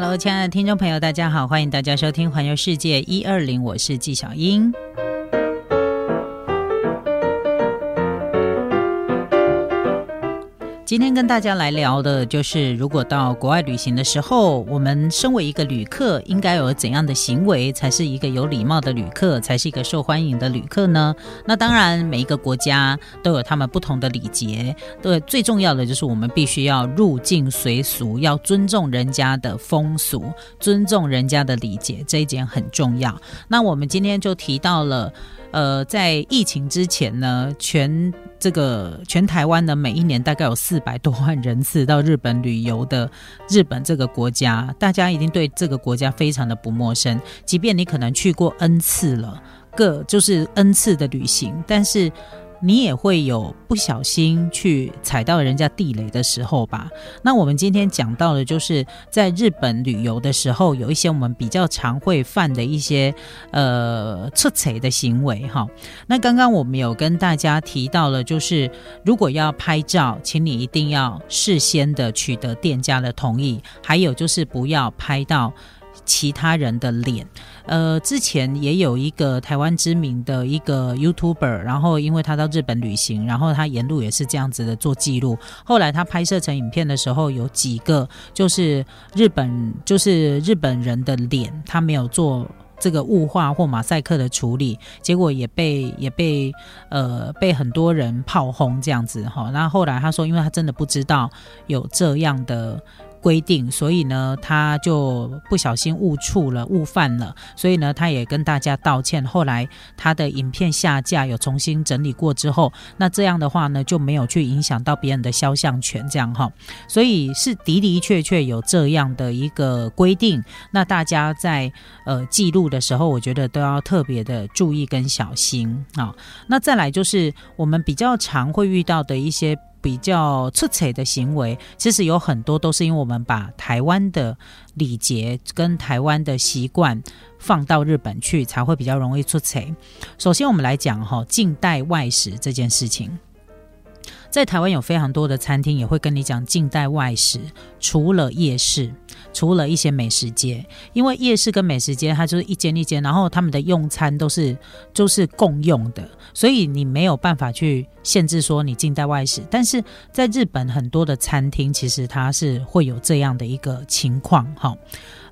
Hello，亲爱的听众朋友，大家好，欢迎大家收听《环游世界一二零》，我是纪晓英。今天跟大家来聊的就是，如果到国外旅行的时候，我们身为一个旅客，应该有怎样的行为才是一个有礼貌的旅客，才是一个受欢迎的旅客呢？那当然，每一个国家都有他们不同的礼节。对，最重要的就是我们必须要入境随俗，要尊重人家的风俗，尊重人家的礼节，这一点很重要。那我们今天就提到了。呃，在疫情之前呢，全这个全台湾呢，每一年大概有四百多万人次到日本旅游的日本这个国家，大家已经对这个国家非常的不陌生。即便你可能去过 N 次了，各就是 N 次的旅行，但是。你也会有不小心去踩到人家地雷的时候吧？那我们今天讲到的，就是在日本旅游的时候，有一些我们比较常会犯的一些呃出彩的行为哈。那刚刚我们有跟大家提到了，就是如果要拍照，请你一定要事先的取得店家的同意，还有就是不要拍到。其他人的脸，呃，之前也有一个台湾知名的一个 YouTuber，然后因为他到日本旅行，然后他沿路也是这样子的做记录。后来他拍摄成影片的时候，有几个就是日本就是日本人的脸，他没有做这个雾化或马赛克的处理，结果也被也被呃被很多人炮轰这样子哈。那后来他说，因为他真的不知道有这样的。规定，所以呢，他就不小心误触了、误犯了，所以呢，他也跟大家道歉。后来他的影片下架，有重新整理过之后，那这样的话呢，就没有去影响到别人的肖像权，这样哈。所以是的的确确有这样的一个规定。那大家在呃记录的时候，我觉得都要特别的注意跟小心啊。那再来就是我们比较常会遇到的一些。比较出彩的行为，其实有很多都是因为我们把台湾的礼节跟台湾的习惯放到日本去，才会比较容易出彩。首先，我们来讲哈，近代外食这件事情，在台湾有非常多的餐厅也会跟你讲近代外食，除了夜市。除了一些美食街，因为夜市跟美食街它就是一间一间，然后他们的用餐都是都是共用的，所以你没有办法去限制说你近代外食。但是在日本很多的餐厅其实它是会有这样的一个情况哈，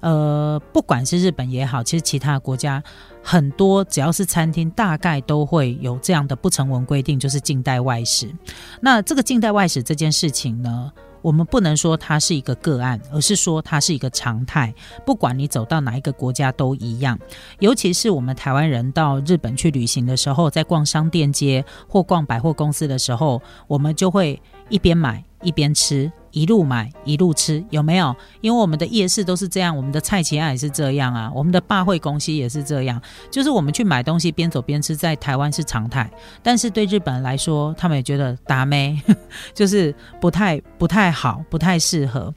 呃，不管是日本也好，其实其他国家很多只要是餐厅，大概都会有这样的不成文规定，就是近代外食。那这个近代外食这件事情呢？我们不能说它是一个个案，而是说它是一个常态。不管你走到哪一个国家都一样，尤其是我们台湾人到日本去旅行的时候，在逛商店街或逛百货公司的时候，我们就会一边买一边吃。一路买一路吃有没有？因为我们的夜市都是这样，我们的菜奇案也是这样啊，我们的霸会公司也是这样，就是我们去买东西边走边吃，在台湾是常态，但是对日本人来说，他们也觉得达咩，就是不太不太好，不太适合。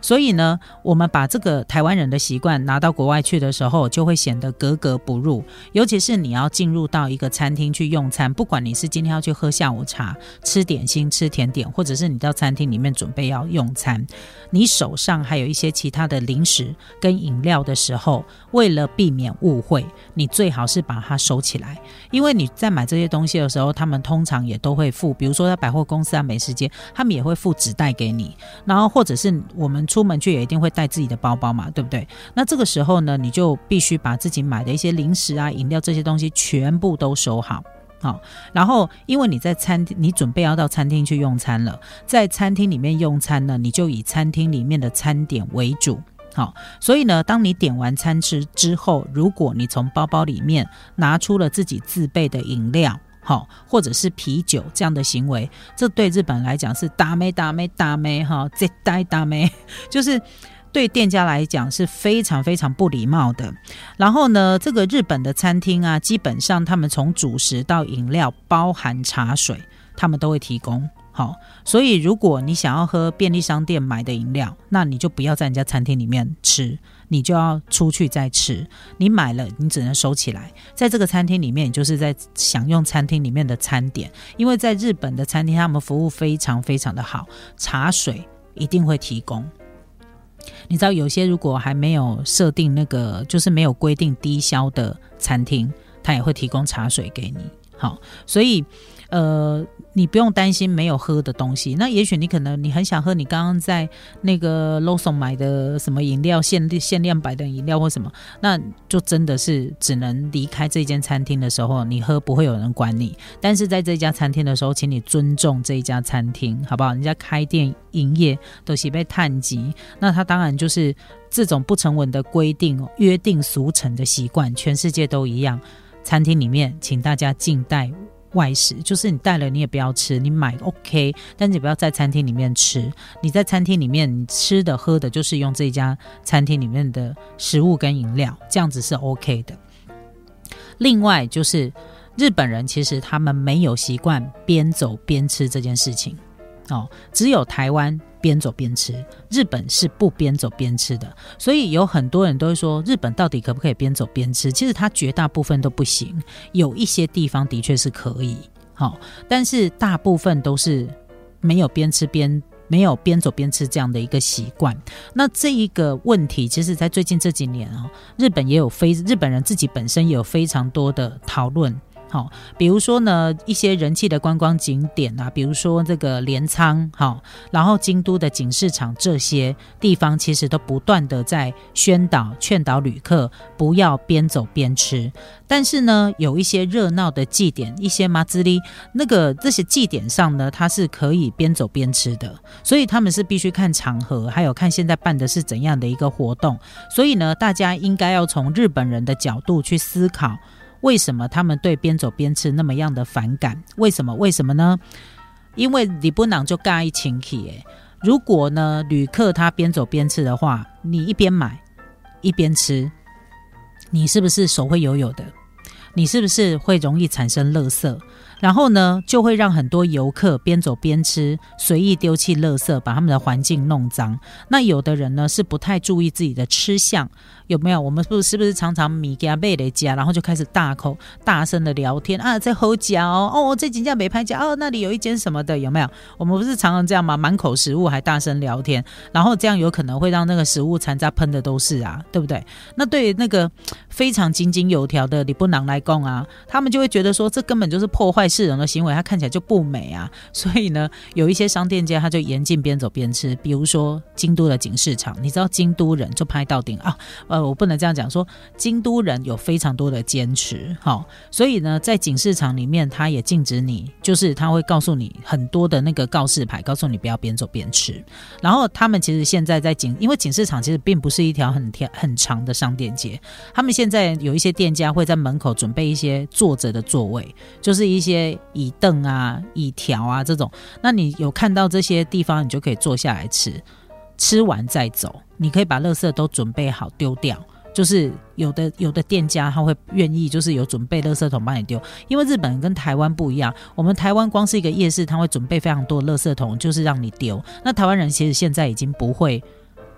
所以呢，我们把这个台湾人的习惯拿到国外去的时候，就会显得格格不入。尤其是你要进入到一个餐厅去用餐，不管你是今天要去喝下午茶、吃点心、吃甜点，或者是你到餐厅里面准备要用餐，你手上还有一些其他的零食跟饮料的时候，为了避免误会，你最好是把它收起来。因为你在买这些东西的时候，他们通常也都会付，比如说在百货公司啊、美食街，他们也会付纸袋给你，然后或者是我们。出门去也一定会带自己的包包嘛，对不对？那这个时候呢，你就必须把自己买的一些零食啊、饮料这些东西全部都收好，好。然后，因为你在餐厅，你准备要到餐厅去用餐了，在餐厅里面用餐呢，你就以餐厅里面的餐点为主，好。所以呢，当你点完餐吃之后，如果你从包包里面拿出了自己自备的饮料。好，或者是啤酒这样的行为，这对日本来讲是打没打没打没哈，这呆打没，就是对店家来讲是非常非常不礼貌的。然后呢，这个日本的餐厅啊，基本上他们从主食到饮料，包含茶水，他们都会提供。好，所以如果你想要喝便利商店买的饮料，那你就不要在人家餐厅里面吃。你就要出去再吃，你买了你只能收起来。在这个餐厅里面，就是在享用餐厅里面的餐点。因为在日本的餐厅，他们服务非常非常的好，茶水一定会提供。你知道有些如果还没有设定那个，就是没有规定低消的餐厅，他也会提供茶水给你。好，所以。呃，你不用担心没有喝的东西。那也许你可能你很想喝你刚刚在那个 LoSo 买的什么饮料，限限量版的饮料或什么，那就真的是只能离开这间餐厅的时候，你喝不会有人管你。但是在这家餐厅的时候，请你尊重这一家餐厅，好不好？人家开店营业都是被探及，那他当然就是这种不成文的规定、约定俗成的习惯，全世界都一样。餐厅里面，请大家静待。外食就是你带了你也不要吃，你买 OK，但你不要在餐厅里面吃。你在餐厅里面你吃的喝的就是用这家餐厅里面的食物跟饮料，这样子是 OK 的。另外就是日本人其实他们没有习惯边走边吃这件事情哦，只有台湾。边走边吃，日本是不边走边吃的，所以有很多人都会说，日本到底可不可以边走边吃？其实它绝大部分都不行，有一些地方的确是可以，好，但是大部分都是没有边吃边没有边走边吃这样的一个习惯。那这一个问题，其实在最近这几年啊，日本也有非日本人自己本身也有非常多的讨论。好，比如说呢，一些人气的观光景点啊，比如说这个镰仓，好，然后京都的景市场这些地方，其实都不断的在宣导、劝导旅客不要边走边吃。但是呢，有一些热闹的祭典，一些马兹里那个这些祭典上呢，它是可以边走边吃的，所以他们是必须看场合，还有看现在办的是怎样的一个活动。所以呢，大家应该要从日本人的角度去思考。为什么他们对边走边吃那么样的反感？为什么？为什么呢？因为你不能就干一清气诶。如果呢，旅客他边走边吃的话，你一边买一边吃，你是不是手会油油的？你是不是会容易产生垃圾？然后呢，就会让很多游客边走边吃，随意丢弃垃圾，把他们的环境弄脏。那有的人呢，是不太注意自己的吃相。有没有？我们是是不是常常米加贝雷加，然后就开始大口大声的聊天啊，在喝脚哦，这几家没拍脚哦，那里有一间什么的，有没有？我们不是常常这样吗？满口食物还大声聊天，然后这样有可能会让那个食物残渣喷的都是啊，对不对？那对于那个非常井井有条的李布囊来供啊，他们就会觉得说，这根本就是破坏市容的行为，它看起来就不美啊。所以呢，有一些商店街他就严禁边走边吃，比如说京都的景市场，你知道京都人就拍到顶啊，呃。我不能这样讲，说京都人有非常多的坚持，好，所以呢，在景市场里面，他也禁止你，就是他会告诉你很多的那个告示牌，告诉你不要边走边吃。然后他们其实现在在景，因为景市场其实并不是一条很条很长的商店街，他们现在有一些店家会在门口准备一些坐着的座位，就是一些椅凳啊、椅条啊这种。那你有看到这些地方，你就可以坐下来吃。吃完再走，你可以把垃圾都准备好丢掉。就是有的有的店家他会愿意，就是有准备垃圾桶帮你丢。因为日本跟台湾不一样，我们台湾光是一个夜市，他会准备非常多的垃圾桶，就是让你丢。那台湾人其实现在已经不会。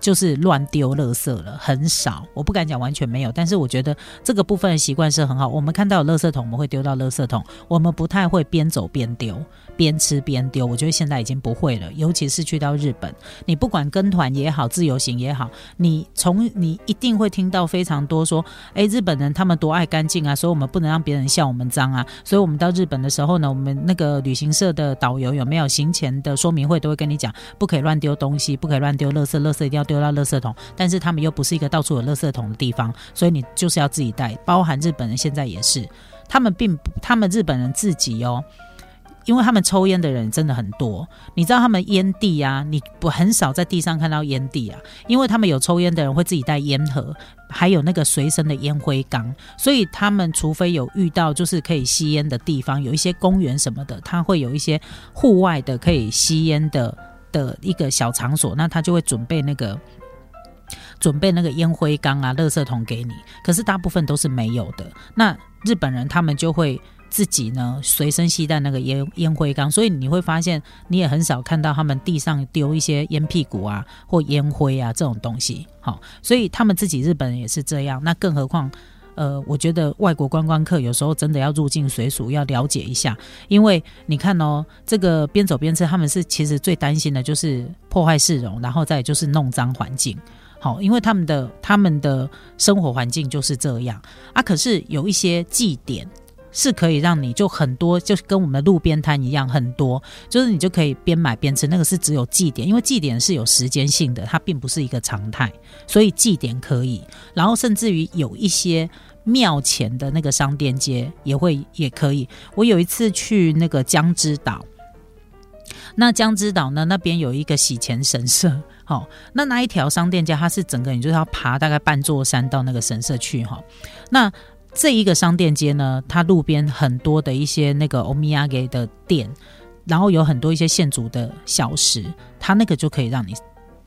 就是乱丢垃圾了，很少，我不敢讲完全没有，但是我觉得这个部分的习惯是很好。我们看到有垃圾桶，我们会丢到垃圾桶，我们不太会边走边丢，边吃边丢。我觉得现在已经不会了，尤其是去到日本，你不管跟团也好，自由行也好，你从你一定会听到非常多说，哎，日本人他们多爱干净啊，所以我们不能让别人笑我们脏啊。所以我们到日本的时候呢，我们那个旅行社的导游有没有行前的说明会都会跟你讲，不可以乱丢东西，不可以乱丢垃圾，垃圾一定要丢。到垃圾桶，但是他们又不是一个到处有垃圾桶的地方，所以你就是要自己带。包含日本人现在也是，他们并不，他们日本人自己哦，因为他们抽烟的人真的很多。你知道他们烟蒂啊，你不很少在地上看到烟蒂啊，因为他们有抽烟的人会自己带烟盒，还有那个随身的烟灰缸，所以他们除非有遇到就是可以吸烟的地方，有一些公园什么的，他会有一些户外的可以吸烟的。的一个小场所，那他就会准备那个准备那个烟灰缸啊、垃圾桶给你。可是大部分都是没有的。那日本人他们就会自己呢随身携带那个烟烟灰缸，所以你会发现你也很少看到他们地上丢一些烟屁股啊或烟灰啊这种东西。好，所以他们自己日本人也是这样。那更何况。呃，我觉得外国观光客有时候真的要入境随俗，要了解一下，因为你看哦，这个边走边吃，他们是其实最担心的就是破坏市容，然后再就是弄脏环境。好，因为他们的他们的生活环境就是这样啊。可是有一些祭典是可以让你就很多，就是跟我们的路边摊一样，很多就是你就可以边买边吃。那个是只有祭典，因为祭典是有时间性的，它并不是一个常态，所以祭典可以。然后甚至于有一些庙前的那个商店街也会也可以。我有一次去那个江之岛，那江之岛呢那边有一个洗钱神社。好，那那一条商店街，它是整个你就是要爬大概半座山到那个神社去哈。那这一个商店街呢，它路边很多的一些那个欧米亚给的店，然后有很多一些现煮的小食，它那个就可以让你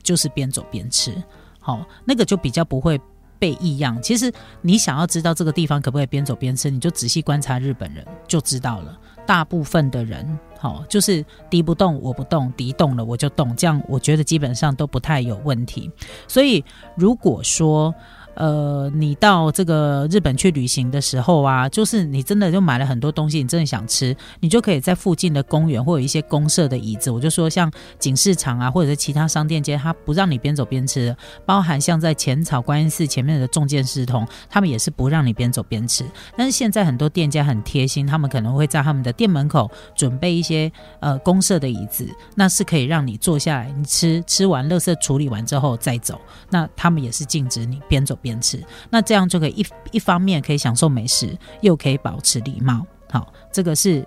就是边走边吃，好，那个就比较不会被异样。其实你想要知道这个地方可不可以边走边吃，你就仔细观察日本人就知道了。大部分的人。好，就是敌不动我不动，敌动了我就动，这样我觉得基本上都不太有问题。所以如果说，呃，你到这个日本去旅行的时候啊，就是你真的就买了很多东西，你真的想吃，你就可以在附近的公园或有一些公社的椅子，我就说像景市场啊，或者是其他商店街，它不让你边走边吃，包含像在浅草观音寺前面的重建师童，他们也是不让你边走边吃。但是现在很多店家很贴心，他们可能会在他们的店门口准备一些呃公社的椅子，那是可以让你坐下来，你吃吃完垃圾处理完之后再走，那他们也是禁止你边走边。边吃，那这样就可以一一方面可以享受美食，又可以保持礼貌。好，这个是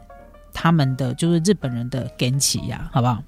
他们的就是日本人的根起呀，好不好？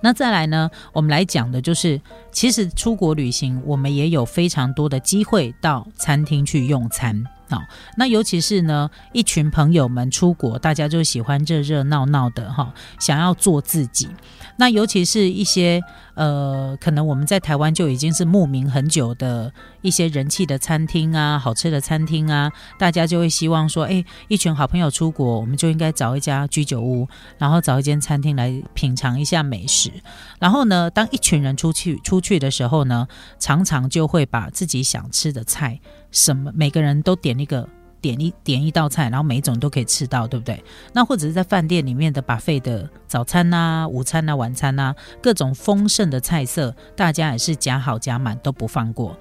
那再来呢，我们来讲的就是，其实出国旅行，我们也有非常多的机会到餐厅去用餐。好，那尤其是呢，一群朋友们出国，大家就喜欢热热闹闹的哈，想要做自己。那尤其是一些呃，可能我们在台湾就已经是慕名很久的一些人气的餐厅啊，好吃的餐厅啊，大家就会希望说，哎，一群好朋友出国，我们就应该找一家居酒屋，然后找一间餐厅来品尝一下美食。然后呢，当一群人出去出去的时候呢，常常就会把自己想吃的菜。什么？每个人都点一个，点一点一道菜，然后每一种都可以吃到，对不对？那或者是在饭店里面的把费的早餐呐、午餐呐、晚餐呐，各种丰盛的菜色，大家也是夹好夹满都不放过。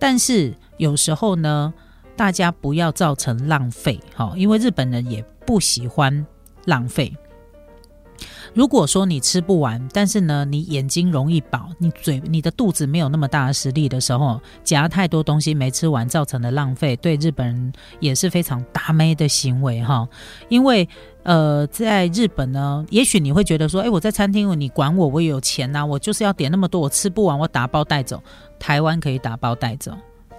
但是有时候呢，大家不要造成浪费，哈，因为日本人也不喜欢浪费。如果说你吃不完，但是呢，你眼睛容易饱，你嘴、你的肚子没有那么大的实力的时候，夹太多东西没吃完造成的浪费，对日本人也是非常大妹的行为哈。因为呃，在日本呢，也许你会觉得说，哎，我在餐厅，你管我，我有钱呐，我就是要点那么多，我吃不完，我打包带走。台湾可以打包带走。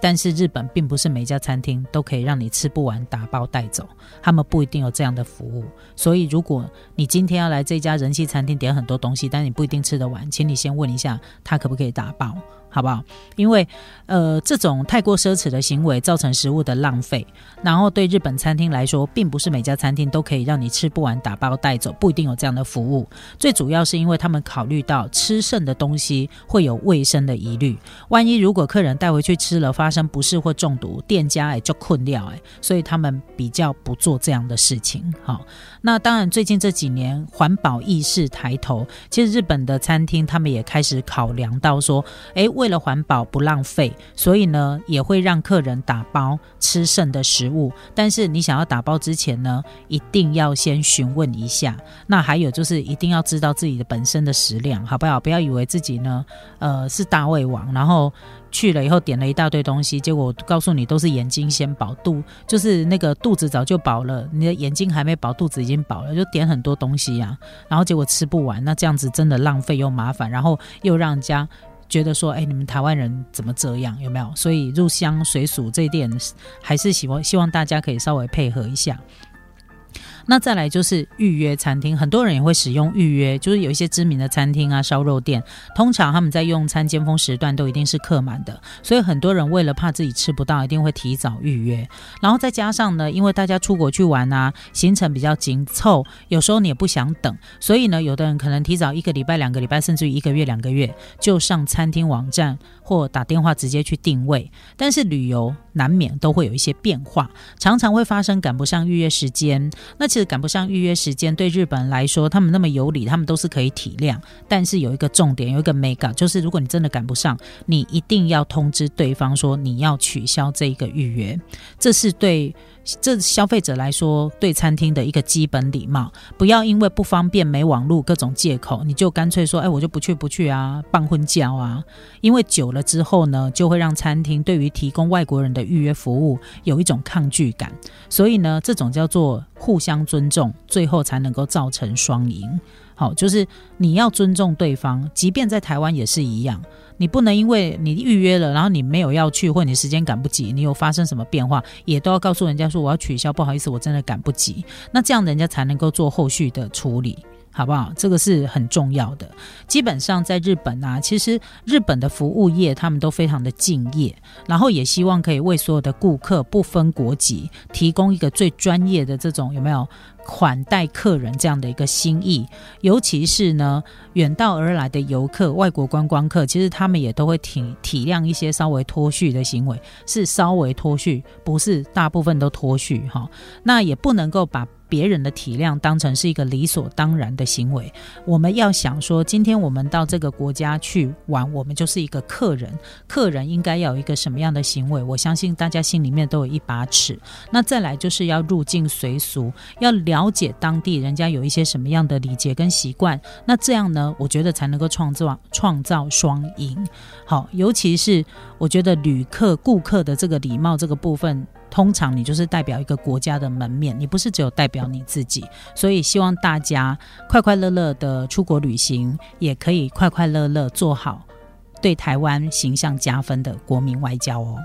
但是日本并不是每家餐厅都可以让你吃不完打包带走，他们不一定有这样的服务。所以如果你今天要来这家人气餐厅点很多东西，但你不一定吃得完，请你先问一下他可不可以打包。好不好？因为，呃，这种太过奢侈的行为造成食物的浪费，然后对日本餐厅来说，并不是每家餐厅都可以让你吃不完打包带走，不一定有这样的服务。最主要是因为他们考虑到吃剩的东西会有卫生的疑虑，万一如果客人带回去吃了发生不适或中毒，店家哎就困掉哎，所以他们比较不做这样的事情。好，那当然最近这几年环保意识抬头，其实日本的餐厅他们也开始考量到说，哎为为了环保不浪费，所以呢也会让客人打包吃剩的食物。但是你想要打包之前呢，一定要先询问一下。那还有就是一定要知道自己的本身的食量，好不好？不要以为自己呢，呃，是大胃王，然后去了以后点了一大堆东西，结果告诉你都是眼睛先饱，肚就是那个肚子早就饱了，你的眼睛还没饱，肚子已经饱了，就点很多东西呀，然后结果吃不完，那这样子真的浪费又麻烦，然后又让人家。觉得说，哎，你们台湾人怎么这样？有没有？所以入乡随俗这一点，还是希望希望大家可以稍微配合一下。那再来就是预约餐厅，很多人也会使用预约，就是有一些知名的餐厅啊、烧肉店，通常他们在用餐尖峰时段都一定是客满的，所以很多人为了怕自己吃不到，一定会提早预约。然后再加上呢，因为大家出国去玩啊，行程比较紧凑，有时候你也不想等，所以呢，有的人可能提早一个礼拜、两个礼拜，甚至于一个月、两个月就上餐厅网站或打电话直接去定位。但是旅游难免都会有一些变化，常常会发生赶不上预约时间。那是赶不上预约时间，对日本人来说，他们那么有理，他们都是可以体谅。但是有一个重点，有一个 mega，就是如果你真的赶不上，你一定要通知对方说你要取消这个预约，这是对。这消费者来说，对餐厅的一个基本礼貌，不要因为不方便、没网络各种借口，你就干脆说：“哎，我就不去，不去啊，办婚教啊。”因为久了之后呢，就会让餐厅对于提供外国人的预约服务有一种抗拒感。所以呢，这种叫做互相尊重，最后才能够造成双赢。好，就是你要尊重对方，即便在台湾也是一样。你不能因为你预约了，然后你没有要去，或你时间赶不及，你有发生什么变化，也都要告诉人家说我要取消，不好意思，我真的赶不及。那这样人家才能够做后续的处理，好不好？这个是很重要的。基本上在日本啊，其实日本的服务业他们都非常的敬业，然后也希望可以为所有的顾客不分国籍提供一个最专业的这种有没有？款待客人这样的一个心意，尤其是呢远道而来的游客、外国观光客，其实他们也都会体体谅一些稍微脱序的行为，是稍微脱序，不是大部分都脱序哈。那也不能够把。别人的体谅当成是一个理所当然的行为，我们要想说，今天我们到这个国家去玩，我们就是一个客人，客人应该要有一个什么样的行为？我相信大家心里面都有一把尺。那再来就是要入境随俗，要了解当地人家有一些什么样的礼节跟习惯。那这样呢，我觉得才能够创造创造双赢。好，尤其是我觉得旅客顾客的这个礼貌这个部分。通常你就是代表一个国家的门面，你不是只有代表你自己，所以希望大家快快乐乐的出国旅行，也可以快快乐乐做好对台湾形象加分的国民外交哦。